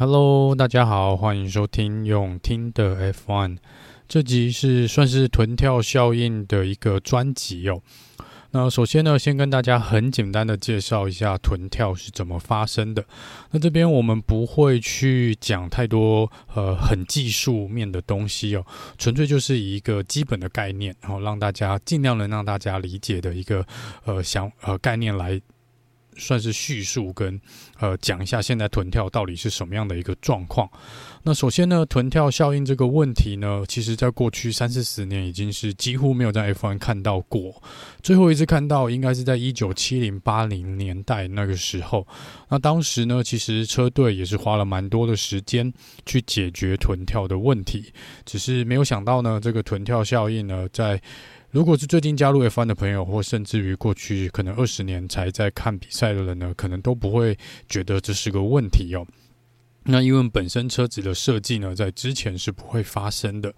Hello，大家好，欢迎收听用听的 F1。这集是算是臀跳效应的一个专辑哦。那首先呢，先跟大家很简单的介绍一下臀跳是怎么发生的。那这边我们不会去讲太多呃很技术面的东西哦，纯粹就是一个基本的概念，然后让大家尽量能让大家理解的一个呃想呃概念来。算是叙述跟呃讲一下现在臀跳到底是什么样的一个状况。那首先呢，臀跳效应这个问题呢，其实在过去三四十年已经是几乎没有在 F1 看到过。最后一次看到应该是在一九七零八零年代那个时候。那当时呢，其实车队也是花了蛮多的时间去解决臀跳的问题，只是没有想到呢，这个臀跳效应呢，在如果是最近加入 F1 的朋友，或甚至于过去可能二十年才在看比赛的人呢，可能都不会觉得这是个问题哦。那因为本身车子的设计呢，在之前是不会发生的。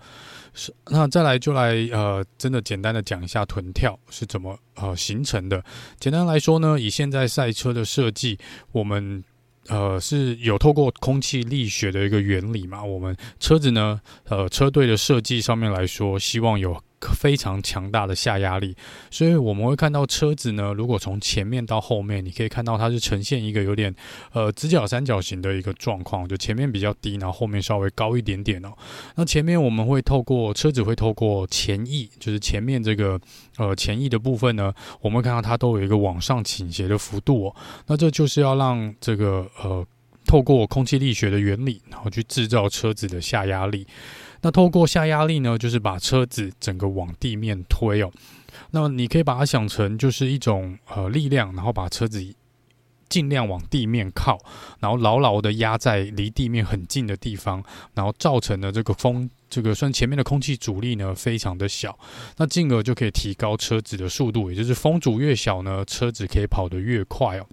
是，那再来就来呃，真的简单的讲一下臀跳是怎么呃形成的。简单来说呢，以现在赛车的设计，我们呃是有透过空气力学的一个原理嘛。我们车子呢，呃，车队的设计上面来说，希望有。非常强大的下压力，所以我们会看到车子呢，如果从前面到后面，你可以看到它是呈现一个有点呃直角三角形的一个状况，就前面比较低，然后后面稍微高一点点哦。那前面我们会透过车子会透过前翼，就是前面这个呃前翼的部分呢，我们看到它都有一个往上倾斜的幅度哦。那这就是要让这个呃透过空气力学的原理，然后去制造车子的下压力。那透过下压力呢，就是把车子整个往地面推哦。那么你可以把它想成就是一种呃力量，然后把车子尽量往地面靠，然后牢牢的压在离地面很近的地方，然后造成的这个风，这个算前面的空气阻力呢非常的小，那进而就可以提高车子的速度，也就是风阻越小呢，车子可以跑得越快哦。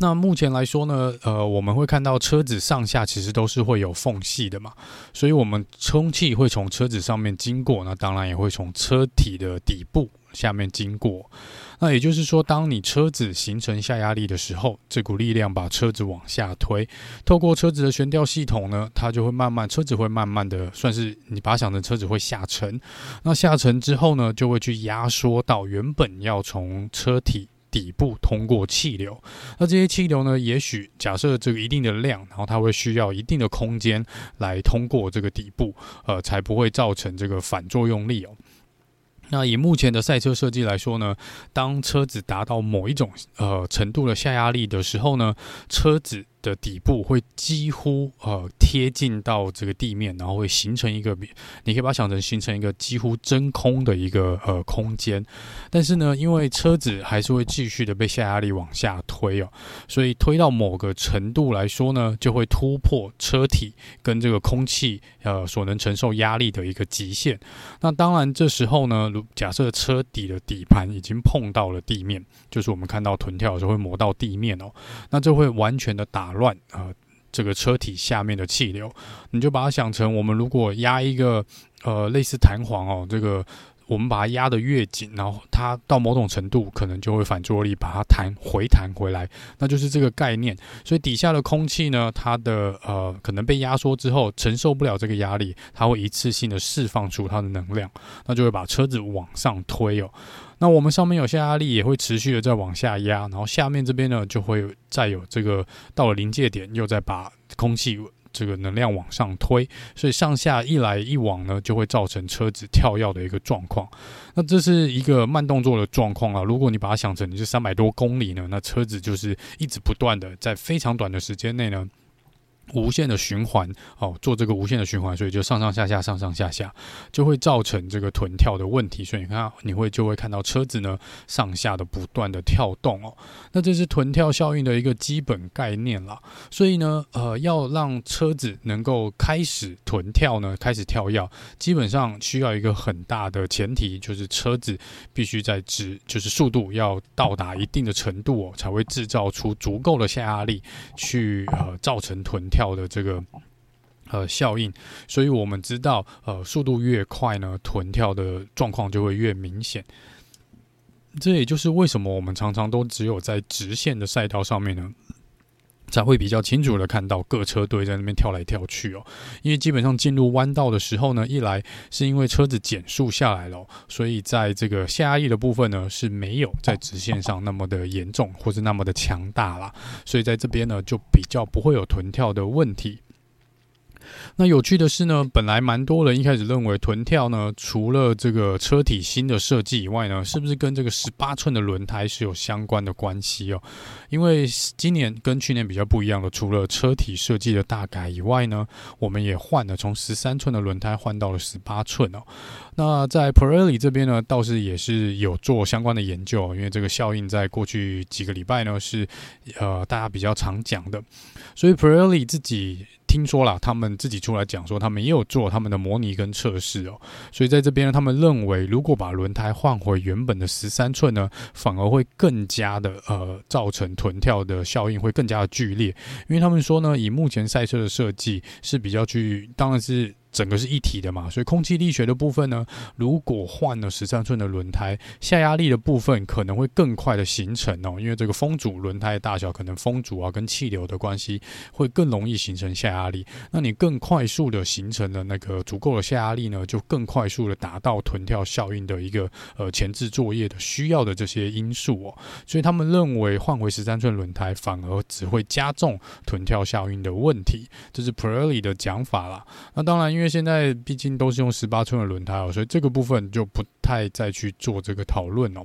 那目前来说呢，呃，我们会看到车子上下其实都是会有缝隙的嘛，所以我们充气会从车子上面经过，那当然也会从车体的底部下面经过。那也就是说，当你车子形成下压力的时候，这股力量把车子往下推，透过车子的悬吊系统呢，它就会慢慢，车子会慢慢的，算是你把想成车子会下沉。那下沉之后呢，就会去压缩到原本要从车体。底部通过气流，那这些气流呢，也许假设这个一定的量，然后它会需要一定的空间来通过这个底部，呃，才不会造成这个反作用力哦。那以目前的赛车设计来说呢，当车子达到某一种呃程度的下压力的时候呢，车子。的底部会几乎呃贴近到这个地面，然后会形成一个，你可以把它想成形成一个几乎真空的一个呃空间。但是呢，因为车子还是会继续的被下压力往下推哦，所以推到某个程度来说呢，就会突破车体跟这个空气呃所能承受压力的一个极限。那当然这时候呢，如假设车底的底盘已经碰到了地面，就是我们看到臀跳的时候会磨到地面哦，那这会完全的打打乱啊，这个车体下面的气流，你就把它想成，我们如果压一个呃类似弹簧哦，这个我们把它压得越紧，然后它到某种程度可能就会反作用力把它弹回弹回来，那就是这个概念。所以底下的空气呢，它的呃可能被压缩之后承受不了这个压力，它会一次性的释放出它的能量，那就会把车子往上推哦。那我们上面有下压力，也会持续的再往下压，然后下面这边呢，就会再有这个到了临界点，又再把空气这个能量往上推，所以上下一来一往呢，就会造成车子跳跃的一个状况。那这是一个慢动作的状况啊。如果你把它想成你是三百多公里呢，那车子就是一直不断的在非常短的时间内呢。无限的循环哦，做这个无限的循环，所以就上上下下，上上下下，就会造成这个臀跳的问题。所以你看，你会就会看到车子呢上下的不断的跳动哦。那这是臀跳效应的一个基本概念啦。所以呢，呃，要让车子能够开始臀跳呢，开始跳跃，基本上需要一个很大的前提，就是车子必须在直，就是速度要到达一定的程度哦，才会制造出足够的下压力去呃造成臀跳。跳的这个呃效应，所以我们知道，呃，速度越快呢，臀跳的状况就会越明显。这也就是为什么我们常常都只有在直线的赛道上面呢，才会比较清楚的看到各车队在那边跳来跳去哦，因为基本上进入弯道的时候呢，一来是因为车子减速下来了，所以在这个下压力的部分呢是没有在直线上那么的严重或是那么的强大啦，所以在这边呢就比较不会有臀跳的问题。那有趣的是呢，本来蛮多人一开始认为臀跳呢，除了这个车体新的设计以外呢，是不是跟这个十八寸的轮胎是有相关的关系哦？因为今年跟去年比较不一样的，除了车体设计的大改以外呢，我们也换了从十三寸的轮胎换到了十八寸哦。那在 Pirelli 这边呢，倒是也是有做相关的研究，因为这个效应在过去几个礼拜呢是呃大家比较常讲的，所以 Pirelli 自己。听说了，他们自己出来讲说，他们也有做他们的模拟跟测试哦。所以在这边呢，他们认为，如果把轮胎换回原本的十三寸呢，反而会更加的呃，造成臀跳的效应会更加的剧烈。因为他们说呢，以目前赛车的设计是比较去，当然是。整个是一体的嘛，所以空气力学的部分呢，如果换了十三寸的轮胎，下压力的部分可能会更快的形成哦，因为这个风阻轮胎的大小可能风阻啊跟气流的关系，会更容易形成下压力。那你更快速的形成了那个足够的下压力呢，就更快速的达到臀跳效应的一个呃前置作业的需要的这些因素哦。所以他们认为换回十三寸轮胎反而只会加重臀跳效应的问题，这是 Prelly 的讲法啦。那当然。因为现在毕竟都是用十八寸的轮胎哦，所以这个部分就不太再去做这个讨论哦。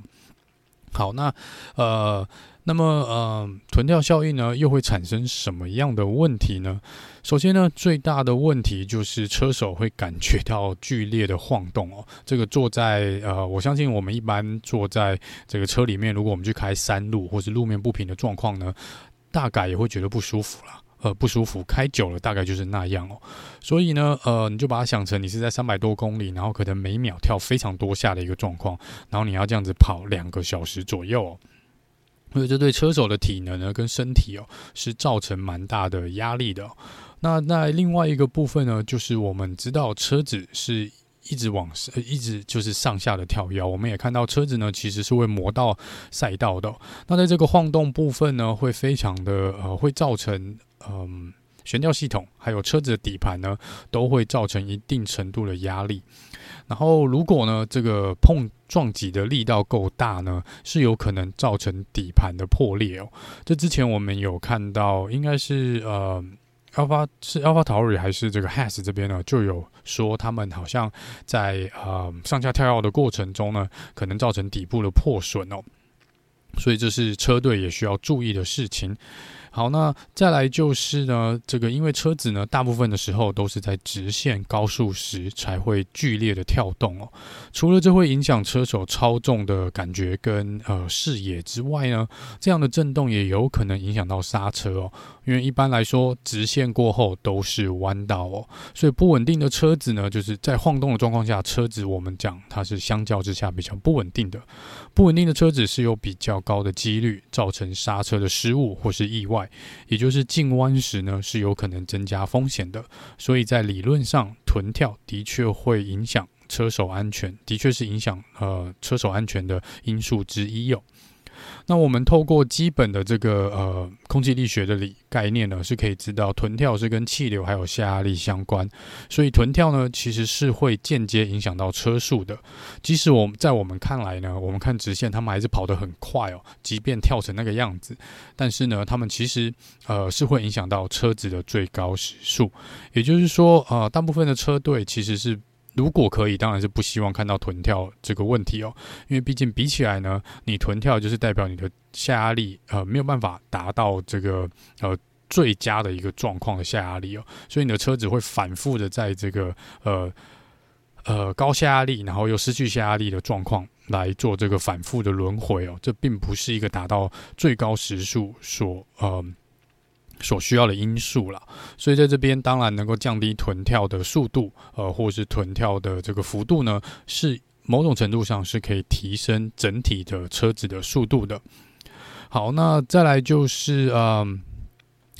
好，那呃，那么呃，臀跳效应呢，又会产生什么样的问题呢？首先呢，最大的问题就是车手会感觉到剧烈的晃动哦。这个坐在呃，我相信我们一般坐在这个车里面，如果我们去开山路或是路面不平的状况呢，大概也会觉得不舒服啦。呃，不舒服，开久了大概就是那样哦。所以呢，呃，你就把它想成你是在三百多公里，然后可能每秒跳非常多下的一个状况，然后你要这样子跑两个小时左右哦。所以这对车手的体能呢，跟身体哦，是造成蛮大的压力的。那那另外一个部分呢，就是我们知道车子是。一直往上，一直就是上下的跳跃。我们也看到车子呢，其实是会磨到赛道的。那在这个晃动部分呢，会非常的呃，会造成嗯，悬吊系统还有车子的底盘呢，都会造成一定程度的压力。然后如果呢，这个碰撞击的力道够大呢，是有可能造成底盘的破裂哦。这之前我们有看到，应该是呃。Alpha 是 AlphaTauri 还是这个 Has 这边呢？就有说他们好像在呃上下跳跃的过程中呢，可能造成底部的破损哦，所以这是车队也需要注意的事情。好，那再来就是呢，这个因为车子呢，大部分的时候都是在直线高速时才会剧烈的跳动哦。除了这会影响车手操纵的感觉跟呃视野之外呢，这样的震动也有可能影响到刹车哦。因为一般来说，直线过后都是弯道哦，所以不稳定的车子呢，就是在晃动的状况下，车子我们讲它是相较之下比较不稳定的。不稳定的车子是有比较高的几率造成刹车的失误或是意外，也就是进弯时呢是有可能增加风险的。所以在理论上，臀跳的确会影响车手安全，的确是影响呃车手安全的因素之一哦。那我们透过基本的这个呃空气力学的理概念呢，是可以知道臀跳是跟气流还有下压力相关，所以臀跳呢其实是会间接影响到车速的。即使我们在我们看来呢，我们看直线，他们还是跑得很快哦，即便跳成那个样子，但是呢，他们其实呃是会影响到车子的最高时速。也就是说，呃，大部分的车队其实是。如果可以，当然是不希望看到臀跳这个问题哦，因为毕竟比起来呢，你臀跳就是代表你的下压力呃没有办法达到这个呃最佳的一个状况的下压力哦，所以你的车子会反复的在这个呃呃高下压力，然后又失去下压力的状况来做这个反复的轮回哦，这并不是一个达到最高时速所呃。所需要的因素了，所以在这边当然能够降低臀跳的速度，呃，或是臀跳的这个幅度呢，是某种程度上是可以提升整体的车子的速度的。好，那再来就是，嗯、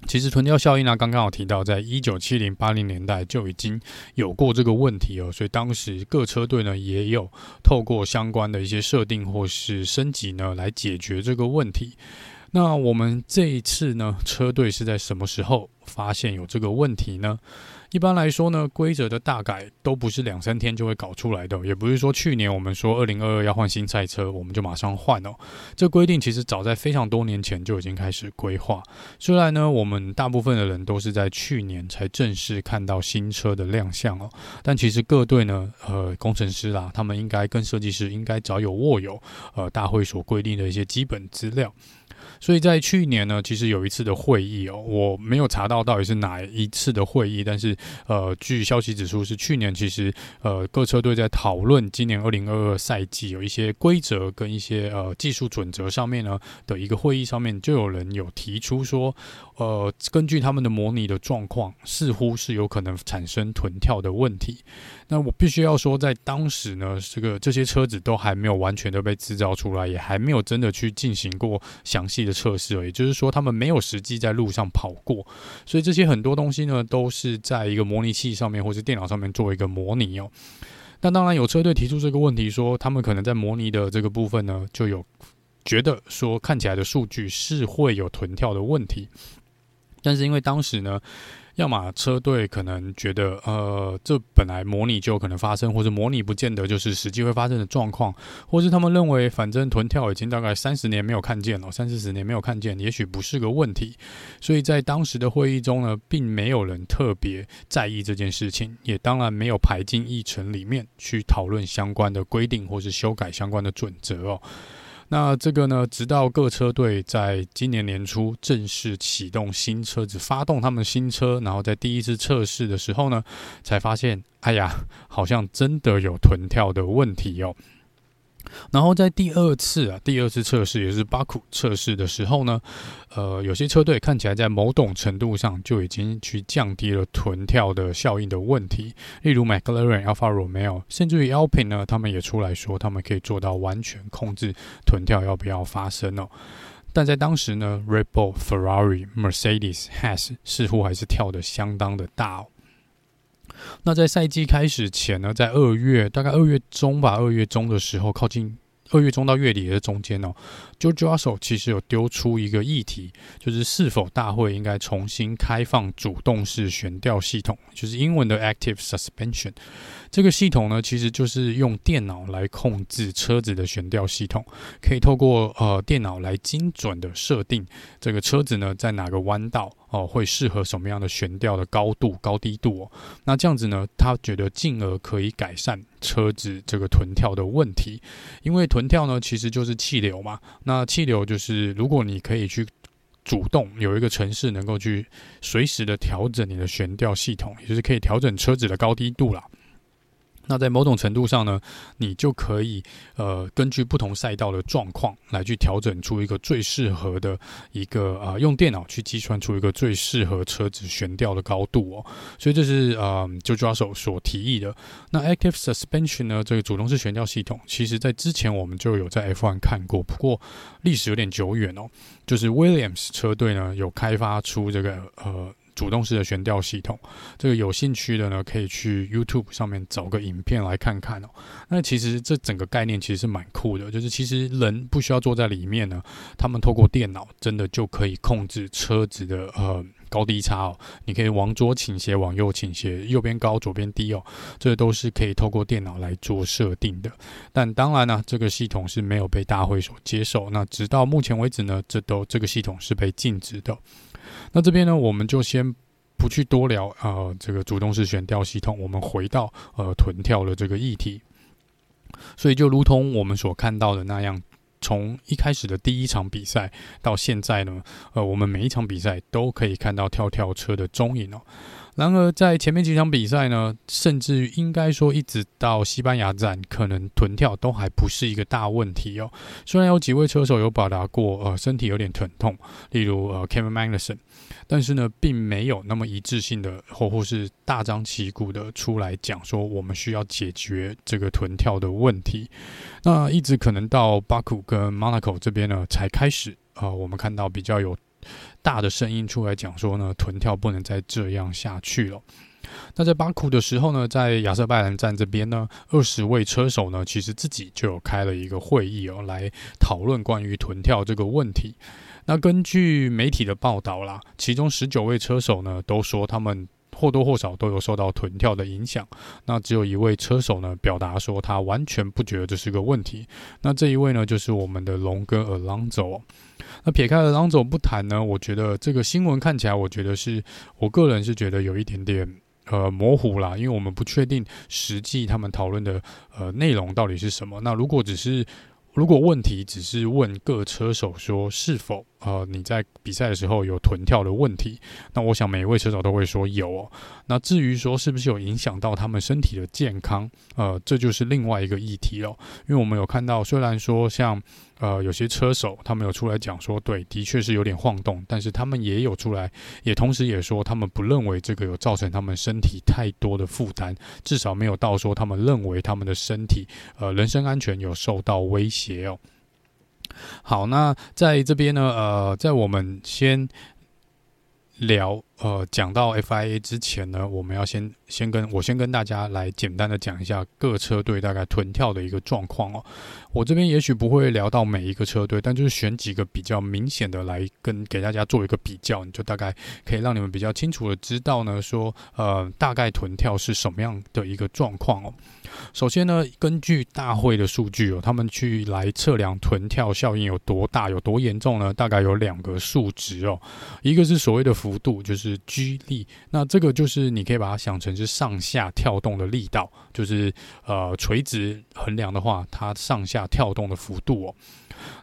其实臀跳效应呢，刚刚有提到，在一九七零八零年代就已经有过这个问题哦，所以当时各车队呢也有透过相关的一些设定或是升级呢来解决这个问题。那我们这一次呢，车队是在什么时候发现有这个问题呢？一般来说呢，规则的大改都不是两三天就会搞出来的，也不是说去年我们说二零二二要换新赛车，我们就马上换哦。这规定其实早在非常多年前就已经开始规划。虽然呢，我们大部分的人都是在去年才正式看到新车的亮相哦，但其实各队呢，呃，工程师啦，他们应该跟设计师应该早有握有呃大会所规定的一些基本资料。所以在去年呢，其实有一次的会议哦，我没有查到到底是哪一次的会议，但是呃，据消息指出是去年其实呃各车队在讨论今年二零二二赛季有一些规则跟一些呃技术准则上面呢的一个会议上面，就有人有提出说，呃，根据他们的模拟的状况，似乎是有可能产生臀跳的问题。那我必须要说，在当时呢，这个这些车子都还没有完全的被制造出来，也还没有真的去进行过详细的测试，也就是说，他们没有实际在路上跑过，所以这些很多东西呢，都是在一个模拟器上面或是电脑上面做一个模拟哦。那当然有车队提出这个问题，说他们可能在模拟的这个部分呢，就有觉得说看起来的数据是会有臀跳的问题，但是因为当时呢。要么车队可能觉得，呃，这本来模拟就有可能发生，或者模拟不见得就是实际会发生的状况，或是他们认为，反正臀跳已经大概三十年没有看见了，三四十年没有看见，也许不是个问题。所以在当时的会议中呢，并没有人特别在意这件事情，也当然没有排进议程里面去讨论相关的规定或是修改相关的准则哦。那这个呢，直到各车队在今年年初正式启动新车子，发动他们新车，然后在第一次测试的时候呢，才发现，哎呀，好像真的有臀跳的问题哦。然后在第二次啊，第二次测试也是巴库测试的时候呢，呃，有些车队看起来在某种程度上就已经去降低了臀跳的效应的问题，例如 McLaren、Alfa Romeo，甚至于 Alpine 呢，他们也出来说，他们可以做到完全控制臀跳要不要发生哦。但在当时呢，Red Bull、Ferrari、Mercedes、Haas 似乎还是跳得相当的大哦。那在赛季开始前呢，在二月，大概二月中吧，二月中的时候，靠近二月中到月底的中间哦，George Russell 其实有丢出一个议题，就是是否大会应该重新开放主动式悬吊系统，就是英文的 Active Suspension。这个系统呢，其实就是用电脑来控制车子的悬吊系统，可以透过呃电脑来精准的设定这个车子呢在哪个弯道哦、会适合什么样的悬吊的高度、高低度哦。那这样子呢，他觉得进而可以改善车子这个臀跳的问题，因为臀跳呢其实就是气流嘛。那那气流就是如果你可以去主动有一个城市能够去随时的调整你的悬吊系统，也就是可以调整车子的高低度了。那在某种程度上呢，你就可以呃根据不同赛道的状况来去调整出一个最适合的一个呃用电脑去计算出一个最适合车子悬吊的高度哦。所以这是呃就抓手所提议的。那 Active Suspension 呢，这个主动式悬吊系统，其实在之前我们就有在 F1 看过，不过历史有点久远哦。就是 Williams 车队呢有开发出这个呃。主动式的悬吊系统，这个有兴趣的呢，可以去 YouTube 上面找个影片来看看哦。那其实这整个概念其实是蛮酷的，就是其实人不需要坐在里面呢，他们透过电脑真的就可以控制车子的呃高低差哦。你可以往左倾斜，往右倾斜，右边高，左边低哦，这都是可以透过电脑来做设定的。但当然呢，这个系统是没有被大会所接受。那直到目前为止呢，这都这个系统是被禁止的。那这边呢，我们就先不去多聊呃这个主动式悬吊系统，我们回到呃臀跳的这个议题。所以就如同我们所看到的那样，从一开始的第一场比赛到现在呢，呃，我们每一场比赛都可以看到跳跳车的踪影哦。然而，在前面几场比赛呢，甚至应该说一直到西班牙站，可能臀跳都还不是一个大问题哦。虽然有几位车手有表达过，呃，身体有点疼痛，例如呃，Kevin Magnussen，但是呢，并没有那么一致性的或或是大张旗鼓的出来讲说，我们需要解决这个臀跳的问题。那一直可能到巴库跟 Monaco 这边呢，才开始啊、我们看到比较有。大的声音出来讲说呢，臀跳不能再这样下去了。那在巴库的时候呢，在亚瑟拜兰站这边呢，二十位车手呢，其实自己就有开了一个会议哦，来讨论关于臀跳这个问题。那根据媒体的报道啦，其中十九位车手呢都说他们或多或少都有受到臀跳的影响。那只有一位车手呢表达说他完全不觉得这是个问题。那这一位呢就是我们的龙哥 Alonso。那撇开 Alonso 不谈呢，我觉得这个新闻看起来，我觉得是我个人是觉得有一点点呃模糊啦，因为我们不确定实际他们讨论的呃内容到底是什么。那如果只是如果问题只是问各车手说是否呃你在比赛的时候有臀跳的问题，那我想每一位车手都会说有哦。那至于说是不是有影响到他们身体的健康，呃，这就是另外一个议题了。因为我们有看到，虽然说像。呃，有些车手他们有出来讲说，对，的确是有点晃动，但是他们也有出来，也同时也说，他们不认为这个有造成他们身体太多的负担，至少没有到说他们认为他们的身体，呃，人身安全有受到威胁哦。好，那在这边呢，呃，在我们先聊。呃，讲到 FIA 之前呢，我们要先先跟我先跟大家来简单的讲一下各车队大概臀跳的一个状况哦。我这边也许不会聊到每一个车队，但就是选几个比较明显的来跟给大家做一个比较，你就大概可以让你们比较清楚的知道呢，说呃大概臀跳是什么样的一个状况哦。首先呢，根据大会的数据哦，他们去来测量臀跳效应有多大、有多严重呢？大概有两个数值哦，一个是所谓的幅度，就是。是 G 力，那这个就是你可以把它想成是上下跳动的力道，就是呃垂直衡量的话，它上下跳动的幅度哦。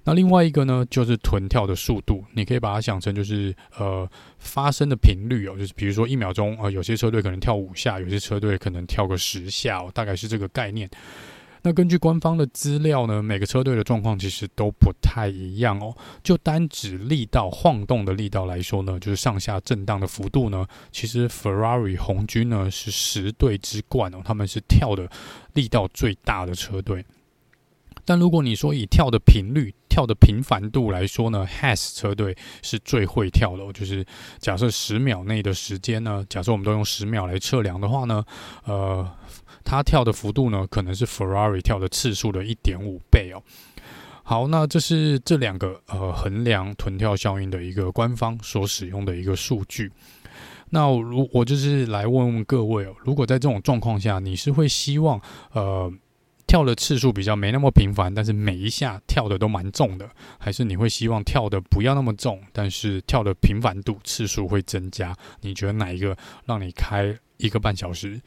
那另外一个呢，就是臀跳的速度，你可以把它想成就是呃发生的频率哦，就是比如说一秒钟，呃有些车队可能跳五下，有些车队可能跳个十下哦，大概是这个概念。那根据官方的资料呢，每个车队的状况其实都不太一样哦。就单指力道晃动的力道来说呢，就是上下震荡的幅度呢，其实 Ferrari 红军呢是十队之冠哦，他们是跳的力道最大的车队。但如果你说以跳的频率、跳的频繁度来说呢，Has 车队是最会跳的哦。就是假设十秒内的时间呢，假设我们都用十秒来测量的话呢，呃。他跳的幅度呢，可能是 Ferrari 跳的次数的一点五倍哦。好，那这是这两个呃衡量臀跳效应的一个官方所使用的一个数据。那如我就是来问问各位哦，如果在这种状况下，你是会希望呃跳的次数比较没那么频繁，但是每一下跳的都蛮重的，还是你会希望跳的不要那么重，但是跳的频繁度次数会增加？你觉得哪一个让你开一个半小时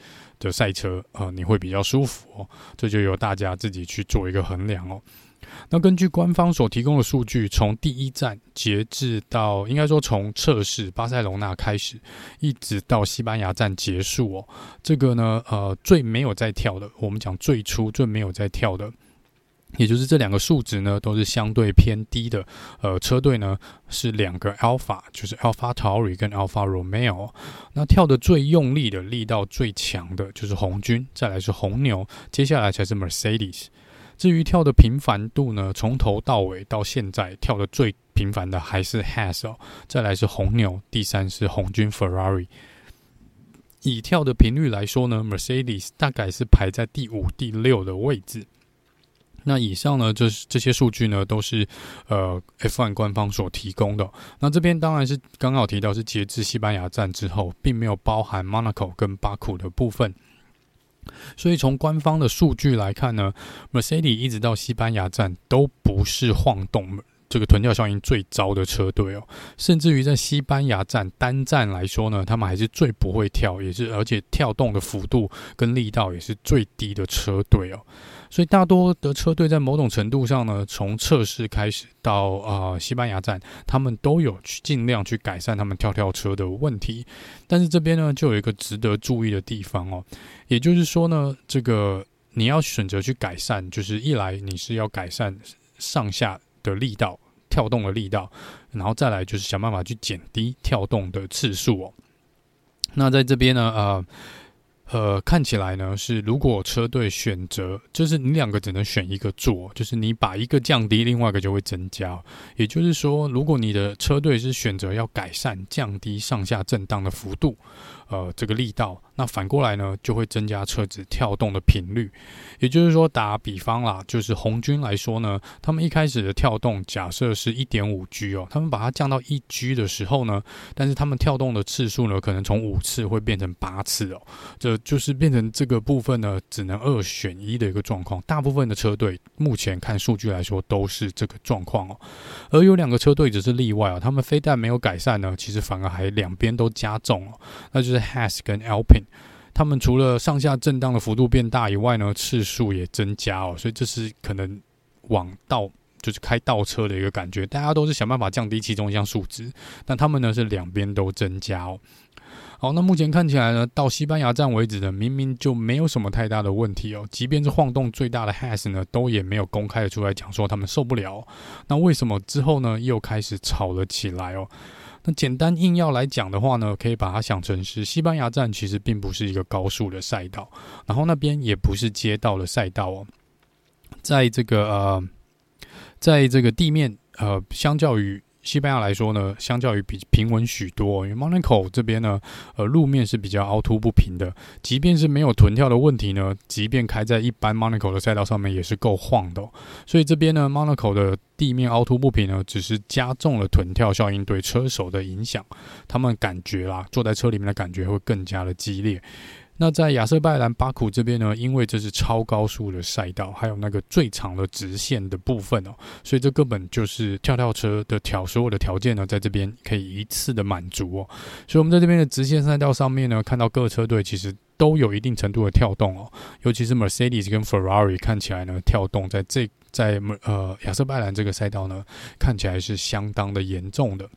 的赛车，啊，你会比较舒服哦。这就由大家自己去做一个衡量哦。那根据官方所提供的数据，从第一站截至到，应该说从测试巴塞隆纳开始，一直到西班牙站结束哦，这个呢，呃，最没有在跳的，我们讲最初最没有在跳的。也就是这两个数值呢，都是相对偏低的。呃，车队呢是两个 Alpha，就是 Alpha Tauri 跟 Alpha Romeo。那跳的最用力的力道最强的就是红军，再来是红牛，接下来才是 Mercedes。至于跳的频繁度呢，从头到尾到现在跳的最频繁的还是 Haas 哦，再来是红牛，第三是红军 Ferrari。以跳的频率来说呢，Mercedes 大概是排在第五、第六的位置。那以上呢，这这些数据呢，都是呃 F1 官方所提供的。那这边当然是刚好提到是截至西班牙站之后，并没有包含 Monaco 跟巴库的部分。所以从官方的数据来看呢，Mercedes 一直到西班牙站都不是晃动这个臀跳效应最糟的车队哦。甚至于在西班牙站单站来说呢，他们还是最不会跳，也是而且跳动的幅度跟力道也是最低的车队哦。所以大多的车队在某种程度上呢，从测试开始到啊、西班牙站，他们都有去尽量去改善他们跳跳车的问题。但是这边呢，就有一个值得注意的地方哦，也就是说呢，这个你要选择去改善，就是一来你是要改善上下的力道、跳动的力道，然后再来就是想办法去减低跳动的次数哦。那在这边呢，呃。呃，看起来呢是，如果车队选择，就是你两个只能选一个做，就是你把一个降低，另外一个就会增加。也就是说，如果你的车队是选择要改善、降低上下震荡的幅度。呃，这个力道，那反过来呢，就会增加车子跳动的频率。也就是说，打比方啦，就是红军来说呢，他们一开始的跳动假设是一点五 G 哦，他们把它降到一 G 的时候呢，但是他们跳动的次数呢，可能从五次会变成八次哦，这就是变成这个部分呢，只能二选一的一个状况。大部分的车队目前看数据来说都是这个状况哦，而有两个车队只是例外哦，他们非但没有改善呢，其实反而还两边都加重哦，那就是。Has 跟 Alpin，他们除了上下震荡的幅度变大以外呢，次数也增加哦，所以这是可能往倒就是开倒车的一个感觉。大家都是想办法降低其中一项数值，但他们呢是两边都增加哦。好，那目前看起来呢，到西班牙站为止呢，明明就没有什么太大的问题哦。即便是晃动最大的 Has 呢，都也没有公开的出来讲说他们受不了。那为什么之后呢又开始吵了起来哦？那简单硬要来讲的话呢，可以把它想成是西班牙站其实并不是一个高速的赛道，然后那边也不是街道的赛道哦，在这个呃，在这个地面呃，相较于。西班牙来说呢，相较于比平稳许多，因为 Monaco 这边呢，呃，路面是比较凹凸不平的。即便是没有臀跳的问题呢，即便开在一般 Monaco 的赛道上面，也是够晃的。所以这边呢，Monaco 的地面凹凸不平呢，只是加重了臀跳效应对车手的影响。他们感觉啦，坐在车里面的感觉会更加的激烈。那在亚瑟拜兰巴库这边呢，因为这是超高速的赛道，还有那个最长的直线的部分哦，所以这根本就是跳跳车的条所有的条件呢，在这边可以一次的满足哦。所以我们在这边的直线赛道上面呢，看到各车队其实都有一定程度的跳动哦，尤其是 Mercedes 跟 Ferrari 看起来呢，跳动在这在呃亚瑟拜兰这个赛道呢，看起来是相当的严重的。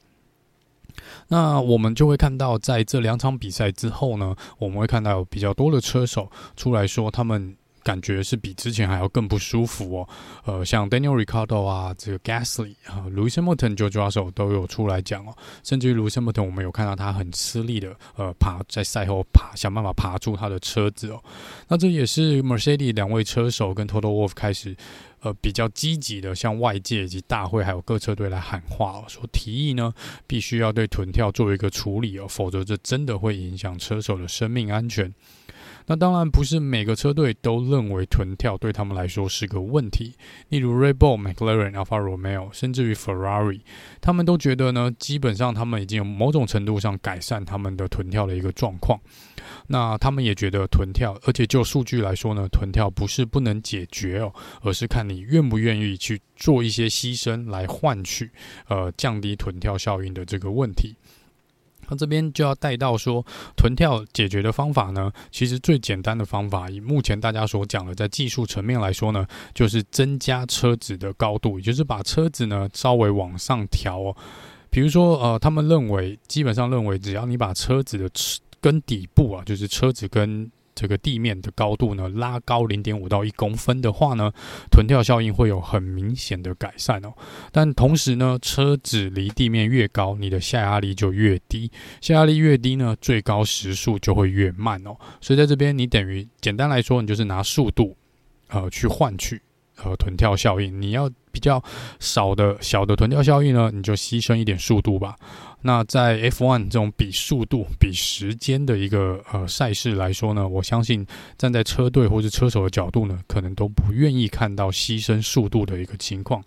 那我们就会看到，在这两场比赛之后呢，我们会看到有比较多的车手出来说，他们感觉是比之前还要更不舒服哦。呃，像 Daniel r i c a r d o 啊，这个 Gasly 啊，Lewis Hamilton、George Russell 都有出来讲哦。甚至于 Lewis Hamilton，我们有看到他很吃力的，呃，爬在赛后爬，想办法爬出他的车子哦。那这也是 Mercedes 两位车手跟 Toto Wolff 开始。呃，比较积极的向外界以及大会还有各车队来喊话，说提议呢，必须要对臀跳做一个处理哦，否则这真的会影响车手的生命安全。那当然不是每个车队都认为臀跳对他们来说是个问题，例如 Red Bull、McLaren、Alfa Romeo，甚至于 Ferrari，他们都觉得呢，基本上他们已经有某种程度上改善他们的臀跳的一个状况。那他们也觉得臀跳，而且就数据来说呢，臀跳不是不能解决哦，而是看你愿不愿意去做一些牺牲来换取，呃，降低臀跳效应的这个问题。那这边就要带到说，臀跳解决的方法呢，其实最简单的方法，以目前大家所讲的，在技术层面来说呢，就是增加车子的高度，也就是把车子呢稍微往上调哦。比如说，呃，他们认为，基本上认为，只要你把车子的跟底部啊，就是车子跟这个地面的高度呢，拉高零点五到一公分的话呢，臀跳效应会有很明显的改善哦。但同时呢，车子离地面越高，你的下压力就越低，下压力越低呢，最高时速就会越慢哦。所以在这边，你等于简单来说，你就是拿速度呃去换取呃臀跳效应。你要比较少的小的臀跳效应呢，你就牺牲一点速度吧。那在 F1 这种比速度、比时间的一个呃赛事来说呢，我相信站在车队或是车手的角度呢，可能都不愿意看到牺牲速度的一个情况。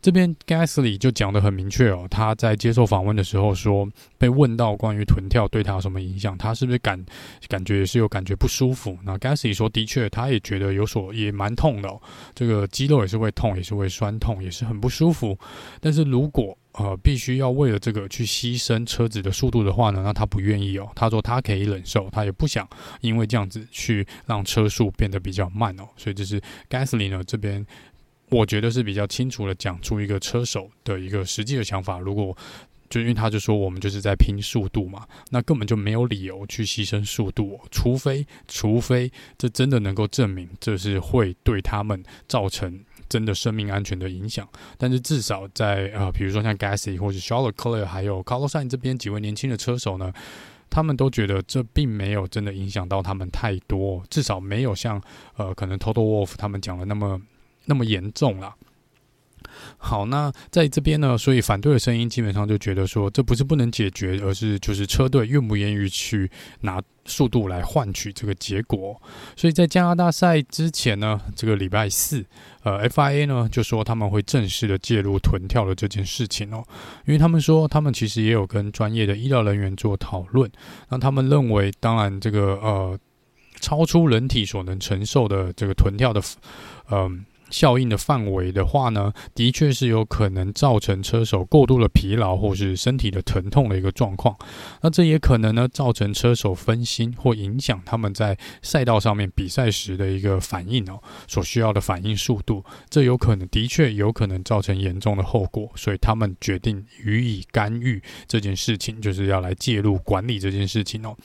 这边 Gasly 就讲得很明确哦，他在接受访问的时候说，被问到关于臀跳对他有什么影响，他是不是感感觉也是有感觉不舒服？那 Gasly 说，的确，他也觉得有所也蛮痛的，这个肌肉也是会痛，也是会酸痛，也是很不舒服。但是如果呃，必须要为了这个去牺牲车子的速度的话呢，那他不愿意哦。他说他可以忍受，他也不想因为这样子去让车速变得比较慢哦。所以这是 Gasly 呢这边，我觉得是比较清楚的讲出一个车手的一个实际的想法。如果就因为他就说我们就是在拼速度嘛，那根本就没有理由去牺牲速度，除非除非这真的能够证明这是会对他们造成。真的生命安全的影响，但是至少在呃，比如说像 Gasly 或者 Charles Leclerc 还有 Carlos Sainz 这边几位年轻的车手呢，他们都觉得这并没有真的影响到他们太多，至少没有像呃可能 Total Wolf 他们讲的那么那么严重啦。好，那在这边呢，所以反对的声音基本上就觉得说，这不是不能解决，而是就是车队愿不愿意去拿速度来换取这个结果。所以在加拿大赛之前呢，这个礼拜四，呃，FIA 呢就说他们会正式的介入臀跳的这件事情哦，因为他们说他们其实也有跟专业的医疗人员做讨论，那他们认为，当然这个呃超出人体所能承受的这个臀跳的，嗯、效应的范围的话呢，的确是有可能造成车手过度的疲劳或是身体的疼痛的一个状况。那这也可能呢造成车手分心或影响他们在赛道上面比赛时的一个反应哦，所需要的反应速度。这有可能的确有可能造成严重的后果，所以他们决定予以干预这件事情，就是要来介入管理这件事情哦。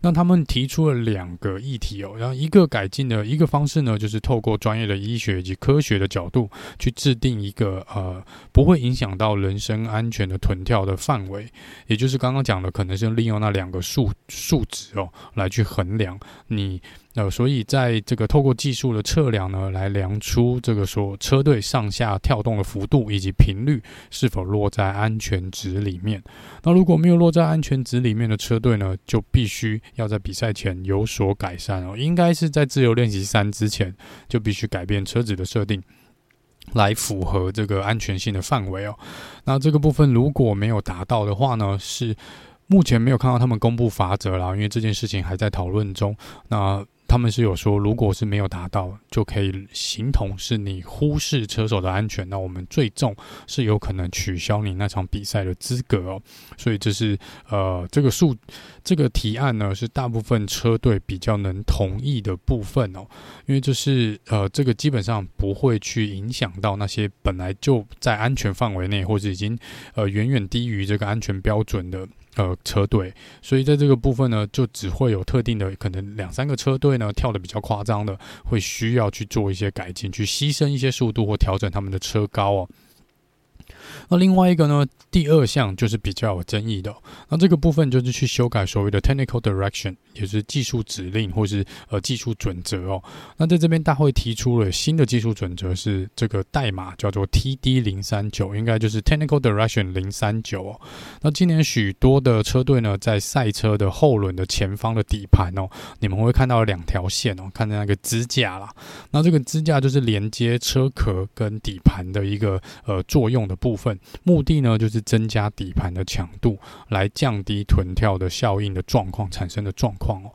那他们提出了两个议题哦，然后一个改进的一个方式呢，就是透过专业的医学以及科学的角度去制定一个呃不会影响到人身安全的臀跳的范围，也就是刚刚讲的，可能是利用那两个数数值哦来去衡量你。呃，所以在这个透过技术的测量呢，来量出这个说车队上下跳动的幅度以及频率是否落在安全值里面。那如果没有落在安全值里面的车队呢，就必须要在比赛前有所改善哦。应该是在自由练习三之前就必须改变车子的设定，来符合这个安全性的范围哦。那这个部分如果没有达到的话呢，是目前没有看到他们公布罚则啦，因为这件事情还在讨论中。那他们是有说，如果是没有达到，就可以形同是你忽视车手的安全，那我们最重是有可能取消你那场比赛的资格哦。所以这是呃这个数这个提案呢，是大部分车队比较能同意的部分哦，因为就是呃这个基本上不会去影响到那些本来就在安全范围内，或者已经呃远远低于这个安全标准的。呃，车队，所以在这个部分呢，就只会有特定的可能两三个车队呢跳的比较夸张的，会需要去做一些改进，去牺牲一些速度或调整他们的车高哦。那另外一个呢，第二项就是比较有争议的。那这个部分就是去修改所谓的 technical direction，也是技术指令或是呃技术准则哦。那在这边大会提出了新的技术准则，是这个代码叫做 TD 零三九，应该就是 technical direction 零三九哦。那今年许多的车队呢，在赛车的后轮的前方的底盘哦，你们会看到两条线哦，看到那个支架啦。那这个支架就是连接车壳跟底盘的一个呃作用的部分。份目的呢，就是增加底盘的强度，来降低臀跳的效应的状况产生的状况哦。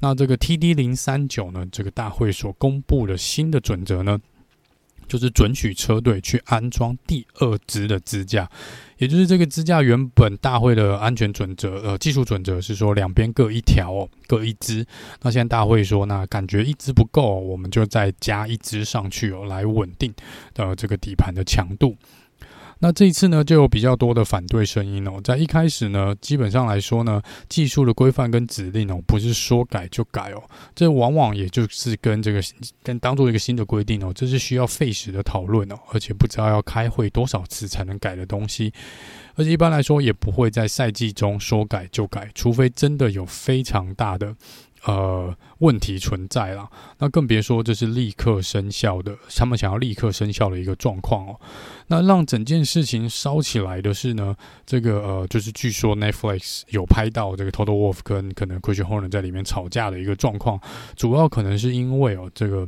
那这个 TD 零三九呢，这个大会所公布的新的准则呢，就是准许车队去安装第二支的支架，也就是这个支架原本大会的安全准则呃技术准则是说两边各一条哦，各一支。那现在大会说，那感觉一支不够，我们就再加一支上去哦，来稳定呃这个底盘的强度。那这一次呢，就有比较多的反对声音哦。在一开始呢，基本上来说呢，技术的规范跟指令哦，不是说改就改哦。这往往也就是跟这个跟当做一个新的规定哦，这是需要费时的讨论哦，而且不知道要开会多少次才能改的东西。而且一般来说，也不会在赛季中说改就改，除非真的有非常大的。呃，问题存在啦，那更别说这是立刻生效的，他们想要立刻生效的一个状况哦。那让整件事情烧起来的是呢，这个呃，就是据说 Netflix 有拍到这个 Total Wolf 跟可能 Christian Horner 在里面吵架的一个状况，主要可能是因为哦，这个。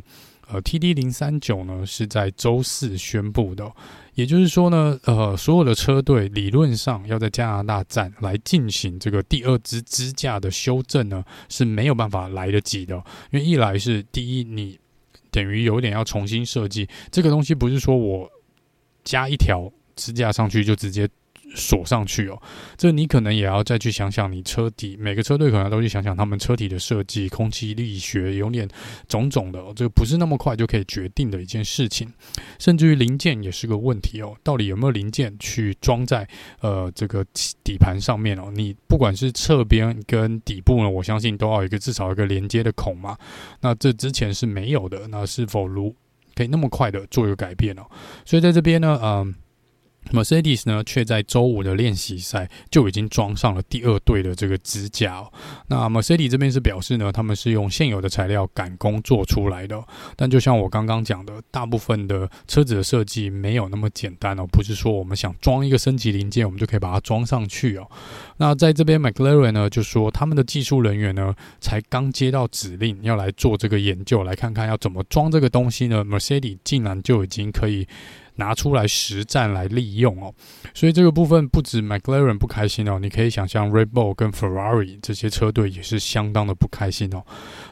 呃，TD 零三九呢是在周四宣布的，也就是说呢，呃，所有的车队理论上要在加拿大站来进行这个第二支支架的修正呢，是没有办法来得及的，因为一来是第一，你等于有点要重新设计这个东西，不是说我加一条支架上去就直接。锁上去哦，这你可能也要再去想想，你车底每个车队可能都去想想他们车体的设计、空气力学，有点种种的哦，这个不是那么快就可以决定的一件事情，甚至于零件也是个问题哦，到底有没有零件去装在呃这个底盘上面哦？你不管是侧边跟底部呢，我相信都要有一个至少一个连接的孔嘛，那这之前是没有的，那是否如可以那么快的做一个改变哦？所以在这边呢，嗯。Mercedes 呢，却在周五的练习赛就已经装上了第二对的这个支架哦。那 Mercedes 这边是表示呢，他们是用现有的材料赶工做出来的。但就像我刚刚讲的，大部分的车子的设计没有那么简单哦，不是说我们想装一个升级零件，我们就可以把它装上去哦。那在这边 McLaren 呢，就说他们的技术人员呢，才刚接到指令要来做这个研究，来看看要怎么装这个东西呢？Mercedes 竟然就已经可以。拿出来实战来利用哦，所以这个部分不止 McLaren 不开心哦，你可以想象 Red Bull 跟 Ferrari 这些车队也是相当的不开心哦。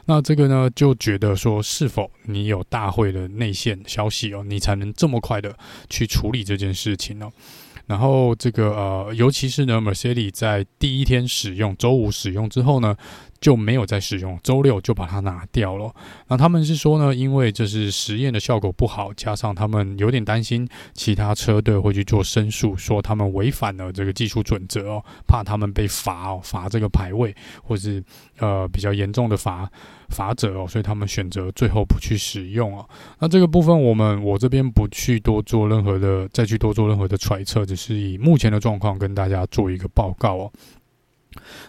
那这个呢，就觉得说，是否你有大会的内线消息哦，你才能这么快的去处理这件事情哦。然后这个呃，尤其是呢，Mercedes 在第一天使用，周五使用之后呢，就没有再使用，周六就把它拿掉了。那他们是说呢，因为这是实验的效果不好，加上他们有点担心其他车队会去做申诉，说他们违反了这个技术准则哦，怕他们被罚哦，罚这个排位，或是呃比较严重的罚。罚则哦，所以他们选择最后不去使用哦。那这个部分，我们我这边不去多做任何的，再去多做任何的揣测，只是以目前的状况跟大家做一个报告哦。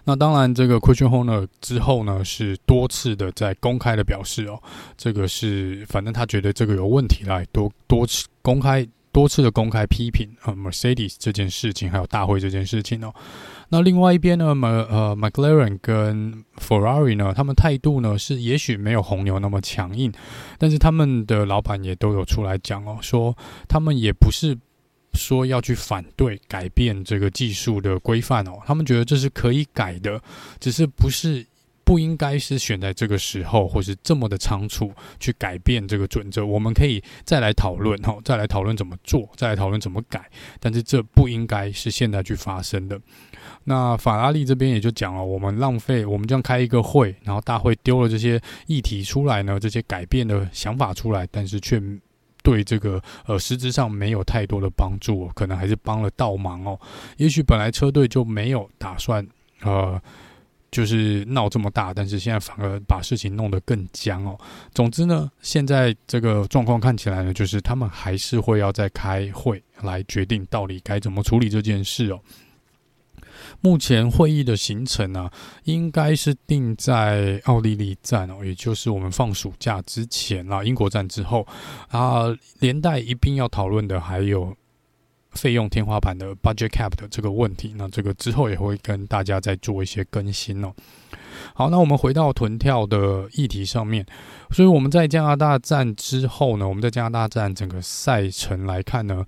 那当然，这个 Christian Horner 之后呢，是多次的在公开的表示哦，这个是反正他觉得这个有问题来多多次公开。多次的公开批评啊，Mercedes 这件事情，还有大会这件事情哦。那另外一边呢，呃，McLaren 跟 Ferrari 呢，他们态度呢是也许没有红牛那么强硬，但是他们的老板也都有出来讲哦，说他们也不是说要去反对改变这个技术的规范哦，他们觉得这是可以改的，只是不是。不应该是选在这个时候，或是这么的仓促去改变这个准则。我们可以再来讨论，哈，再来讨论怎么做，再来讨论怎么改。但是这不应该是现在去发生的。那法拉利这边也就讲了，我们浪费，我们这样开一个会，然后大会丢了这些议题出来呢，这些改变的想法出来，但是却对这个呃实质上没有太多的帮助，可能还是帮了倒忙哦。也许本来车队就没有打算呃。就是闹这么大，但是现在反而把事情弄得更僵哦。总之呢，现在这个状况看起来呢，就是他们还是会要再开会来决定到底该怎么处理这件事哦。目前会议的行程呢，应该是定在奥地利站哦，也就是我们放暑假之前啦，英国站之后啊，连带一并要讨论的还有。费用天花板的 budget cap 的这个问题，那这个之后也会跟大家再做一些更新哦。好，那我们回到臀跳的议题上面，所以我们在加拿大站之后呢，我们在加拿大站整个赛程来看呢，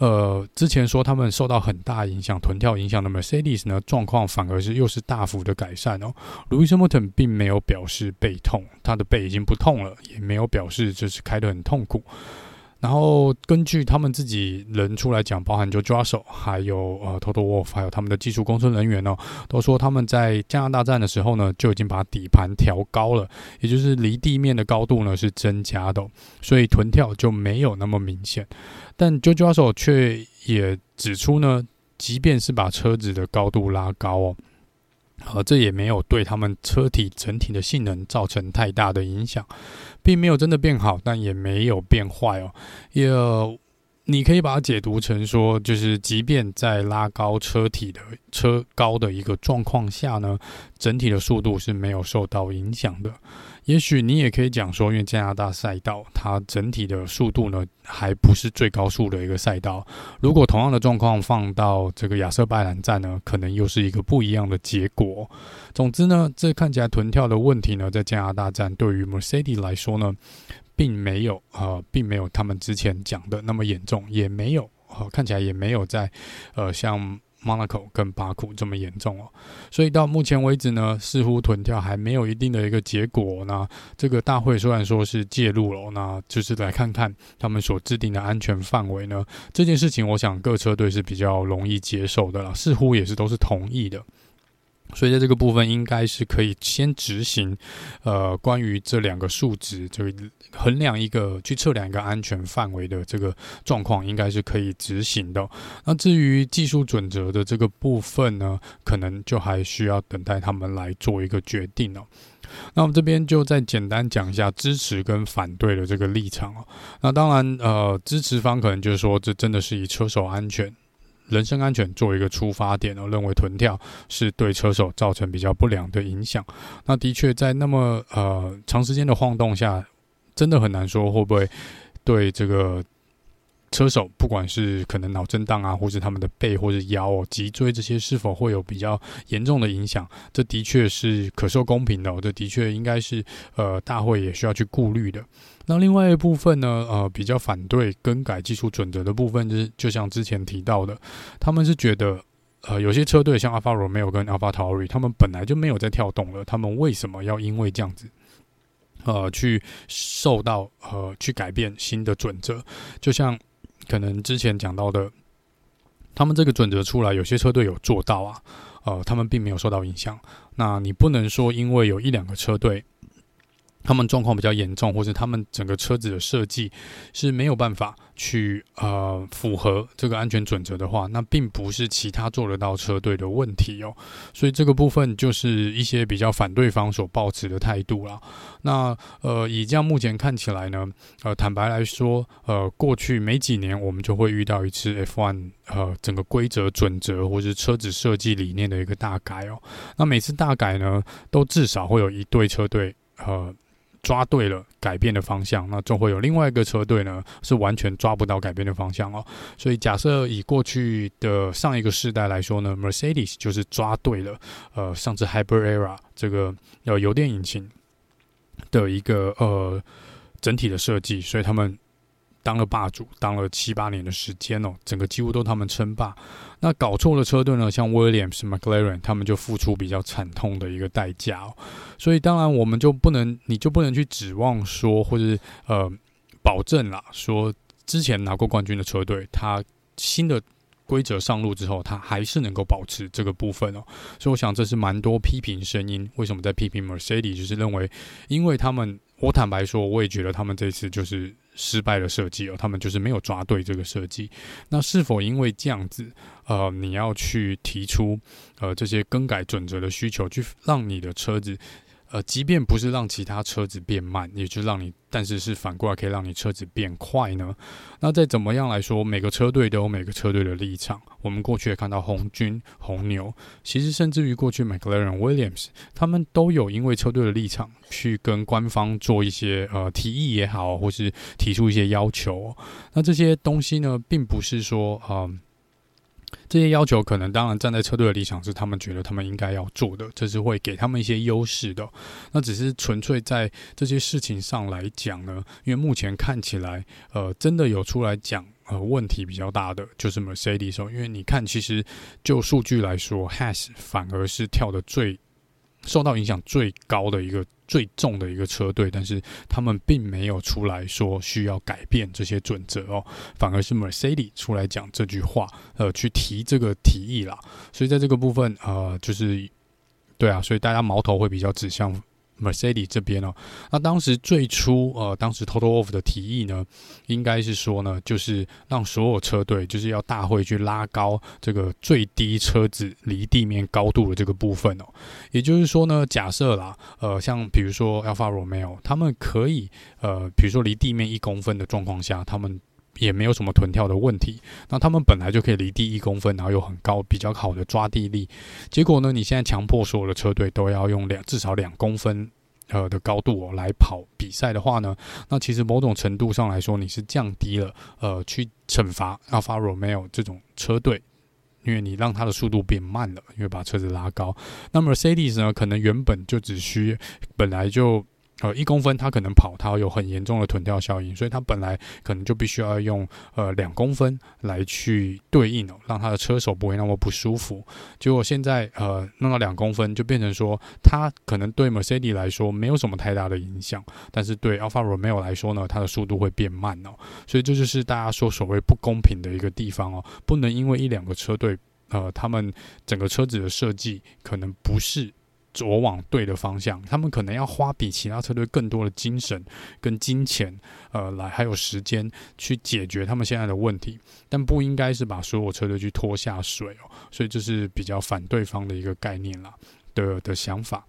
呃，之前说他们受到很大影响，臀跳影响的 Mercedes 呢，状况反而是又是大幅的改善哦。Lewis Hamilton 并没有表示背痛，他的背已经不痛了，也没有表示就是开得很痛苦。然后根据他们自己人出来讲，包含 George Russell，还有呃 Toto Wolff，还有他们的技术工程人员呢，都说他们在加拿大站的时候呢，就已经把底盘调高了，也就是离地面的高度呢是增加的，所以臀跳就没有那么明显。但 George Russell 却也指出呢，即便是把车子的高度拉高哦。呃，这也没有对他们车体整体的性能造成太大的影响，并没有真的变好，但也没有变坏哦。也，你可以把它解读成说，就是即便在拉高车体的车高的一个状况下呢，整体的速度是没有受到影响的。也许你也可以讲说，因为加拿大赛道它整体的速度呢，还不是最高速的一个赛道。如果同样的状况放到这个亚瑟拜兰站呢，可能又是一个不一样的结果。总之呢，这看起来臀跳的问题呢，在加拿大站对于 Mercedes 来说呢，并没有呃，并没有他们之前讲的那么严重，也没有呃，看起来也没有在呃像。Monaco 跟巴库这么严重哦，所以到目前为止呢，似乎臀跳还没有一定的一个结果。那这个大会虽然说是介入了，那就是来看看他们所制定的安全范围呢。这件事情，我想各车队是比较容易接受的了，似乎也是都是同意的。所以在这个部分，应该是可以先执行，呃，关于这两个数值，就衡量一个去测量一个安全范围的这个状况，应该是可以执行的。那至于技术准则的这个部分呢，可能就还需要等待他们来做一个决定哦。那我们这边就再简单讲一下支持跟反对的这个立场哦。那当然，呃，支持方可能就是说，这真的是以车手安全。人身安全作为一个出发点，我认为臀跳是对车手造成比较不良的影响。那的确在那么呃长时间的晃动下，真的很难说会不会对这个。车手不管是可能脑震荡啊，或是他们的背或者腰、脊椎这些是否会有比较严重的影响，这的确是可受公平的哦，这的确应该是呃大会也需要去顾虑的。那另外一部分呢，呃比较反对更改技术准则的部分，就是就像之前提到的，他们是觉得呃有些车队像 Alfa Romeo 跟 AlphaTauri，他们本来就没有在跳动了，他们为什么要因为这样子？呃，去受到呃去改变新的准则，就像。可能之前讲到的，他们这个准则出来，有些车队有做到啊，呃，他们并没有受到影响。那你不能说，因为有一两个车队。他们状况比较严重，或者他们整个车子的设计是没有办法去呃符合这个安全准则的话，那并不是其他做得到车队的问题哦。所以这个部分就是一些比较反对方所抱持的态度啦。那呃，以这样目前看起来呢，呃，坦白来说，呃，过去没几年我们就会遇到一次 F1 呃整个规则准则或是车子设计理念的一个大改哦。那每次大改呢，都至少会有一队车队呃。抓对了改变的方向，那就会有另外一个车队呢，是完全抓不到改变的方向哦。所以假设以过去的上一个世代来说呢，Mercedes 就是抓对了，呃，上次 Hyper Era 这个呃油电引擎的一个呃整体的设计，所以他们。当了霸主，当了七八年的时间哦，整个几乎都他们称霸。那搞错了车队呢，像 Williams、McLaren，他们就付出比较惨痛的一个代价哦。所以当然我们就不能，你就不能去指望说，或者呃保证啦，说之前拿过冠军的车队，他新的规则上路之后，他还是能够保持这个部分哦。所以我想这是蛮多批评声音，为什么在批评 Mercedes，就是认为，因为他们，我坦白说，我也觉得他们这次就是。失败的设计哦，他们就是没有抓对这个设计。那是否因为这样子，呃，你要去提出呃这些更改准则的需求，去让你的车子，呃，即便不是让其他车子变慢，也就让你，但是是反过来可以让你车子变快呢？那再怎么样来说，每个车队都有每个车队的立场。我们过去也看到红军、红牛，其实甚至于过去 McLaren、Williams，他们都有因为车队的立场去跟官方做一些呃提议也好，或是提出一些要求。那这些东西呢，并不是说嗯。这些要求可能当然站在车队的立场是他们觉得他们应该要做的，这是会给他们一些优势的。那只是纯粹在这些事情上来讲呢，因为目前看起来，呃，真的有出来讲呃问题比较大的就是 Mercedes，因为你看，其实就数据来说，Has 反而是跳的最受到影响最高的一个。最重的一个车队，但是他们并没有出来说需要改变这些准则哦，反而是 Mercedes 出来讲这句话，呃，去提这个提议啦。所以在这个部分，呃，就是对啊，所以大家矛头会比较指向。Mercedes 这边哦，那当时最初呃，当时 Toto Wolff 的提议呢，应该是说呢，就是让所有车队就是要大会去拉高这个最低车子离地面高度的这个部分哦。也就是说呢，假设啦，呃，像比如说 Alfa Romeo，他们可以呃，比如说离地面一公分的状况下，他们也没有什么臀跳的问题。那他们本来就可以离地一公分，然后有很高比较好的抓地力。结果呢，你现在强迫所有的车队都要用两至少两公分。呃的高度，来跑比赛的话呢，那其实某种程度上来说，你是降低了呃去惩罚 Alfa Romeo 这种车队，因为你让它的速度变慢了，因为把车子拉高。那么 Mercedes 呢，可能原本就只需本来就。呃，一公分，它可能跑，它有很严重的臀跳效应，所以它本来可能就必须要用呃两公分来去对应哦，让它的车手不会那么不舒服。结果现在呃弄到两公分，就变成说它可能对 Mercedes 来说没有什么太大的影响，但是对 Alfa Romeo 来说呢，它的速度会变慢哦。所以这就是大家说所谓不公平的一个地方哦，不能因为一两个车队呃，他们整个车子的设计可能不是着往对的方向，他们可能要花比其他车队更多的精神跟金钱，呃，来还有时间去解决他们现在的问题，但不应该是把所有车队去拖下水哦，所以这是比较反对方的一个概念啦的的想法。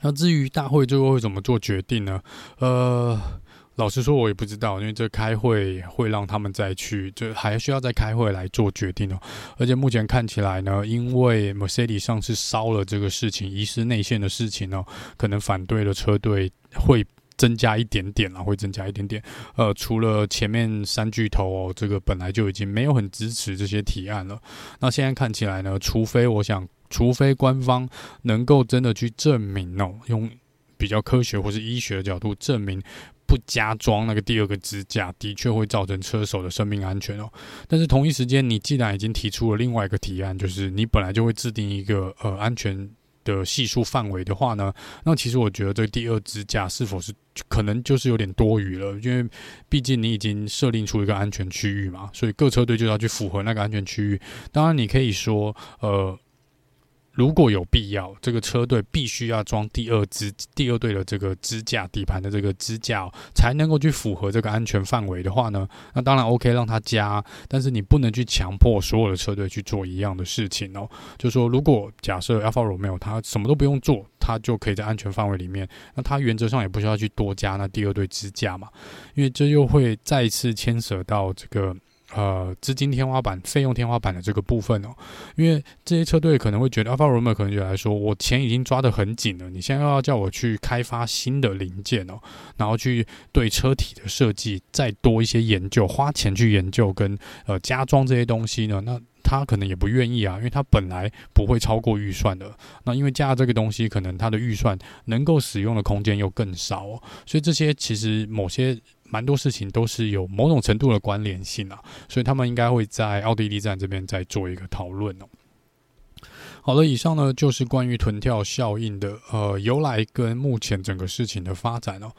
那至于大会最后会怎么做决定呢？呃。老实说，我也不知道，因为这开会会让他们再去，就还需要再开会来做决定哦。而且目前看起来呢，因为 Mercedes 上次烧了这个事情，遗失内线的事情呢，可能反对的车队会增加一点点啊，会增加一点点。呃，除了前面三巨头哦，这个本来就已经没有很支持这些提案了。那现在看起来呢，除非我想，除非官方能够真的去证明哦，用比较科学或是医学的角度证明。不加装那个第二个支架，的确会造成车手的生命安全哦。但是同一时间，你既然已经提出了另外一个提案，就是你本来就会制定一个呃安全的系数范围的话呢，那其实我觉得这第二支架是否是可能就是有点多余了，因为毕竟你已经设定出一个安全区域嘛，所以各车队就要去符合那个安全区域。当然，你可以说呃。如果有必要，这个车队必须要装第二支第二队的这个支架底盘的这个支架，哦，才能够去符合这个安全范围的话呢，那当然 OK 让他加，但是你不能去强迫所有的车队去做一样的事情哦。就说，如果假设 Alfa Romeo 他什么都不用做，他就可以在安全范围里面，那他原则上也不需要去多加那第二队支架嘛，因为这又会再次牵扯到这个。呃，资金天花板、费用天花板的这个部分哦，因为这些车队可能会觉得，Alfa Romeo 可能就来说，我钱已经抓得很紧了，你现在又要叫我去开发新的零件哦，然后去对车体的设计再多一些研究，花钱去研究跟呃加装这些东西呢，那他可能也不愿意啊，因为他本来不会超过预算的，那因为加这个东西，可能他的预算能够使用的空间又更少哦，所以这些其实某些。蛮多事情都是有某种程度的关联性啊，所以他们应该会在奥地利站这边再做一个讨论哦。好了，以上呢就是关于臀跳效应的呃由来跟目前整个事情的发展哦。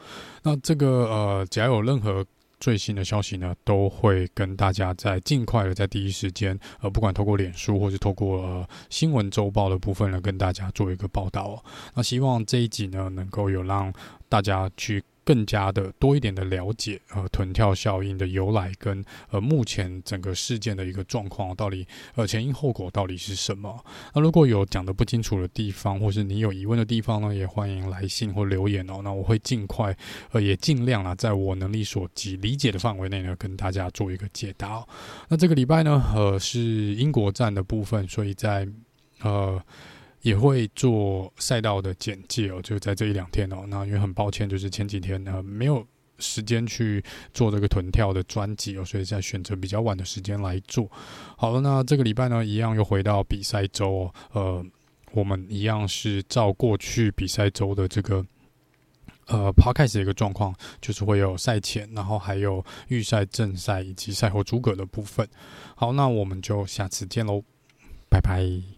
那这个呃，只要有任何最新的消息呢，都会跟大家在尽快的在第一时间呃，不管透过脸书或是透过新闻周报的部分呢，跟大家做一个报道哦。那希望这一集呢，能够有让大家去。更加的多一点的了解，呃，臀跳效应的由来跟呃目前整个事件的一个状况，到底呃前因后果到底是什么？那如果有讲的不清楚的地方，或是你有疑问的地方呢，也欢迎来信或留言哦。那我会尽快，呃，也尽量啊，在我能力所及、理解的范围内呢，跟大家做一个解答。那这个礼拜呢，呃，是英国站的部分，所以在呃。也会做赛道的简介哦，就在这一两天哦。那因为很抱歉，就是前几天呢没有时间去做这个臀跳的专辑哦，所以在选择比较晚的时间来做。好了，那这个礼拜呢，一样又回到比赛周哦。呃，我们一样是照过去比赛周的这个呃 Podcast 的一个状况，就是会有赛前，然后还有预赛、正赛以及赛后诸葛的部分。好，那我们就下次见喽，拜拜。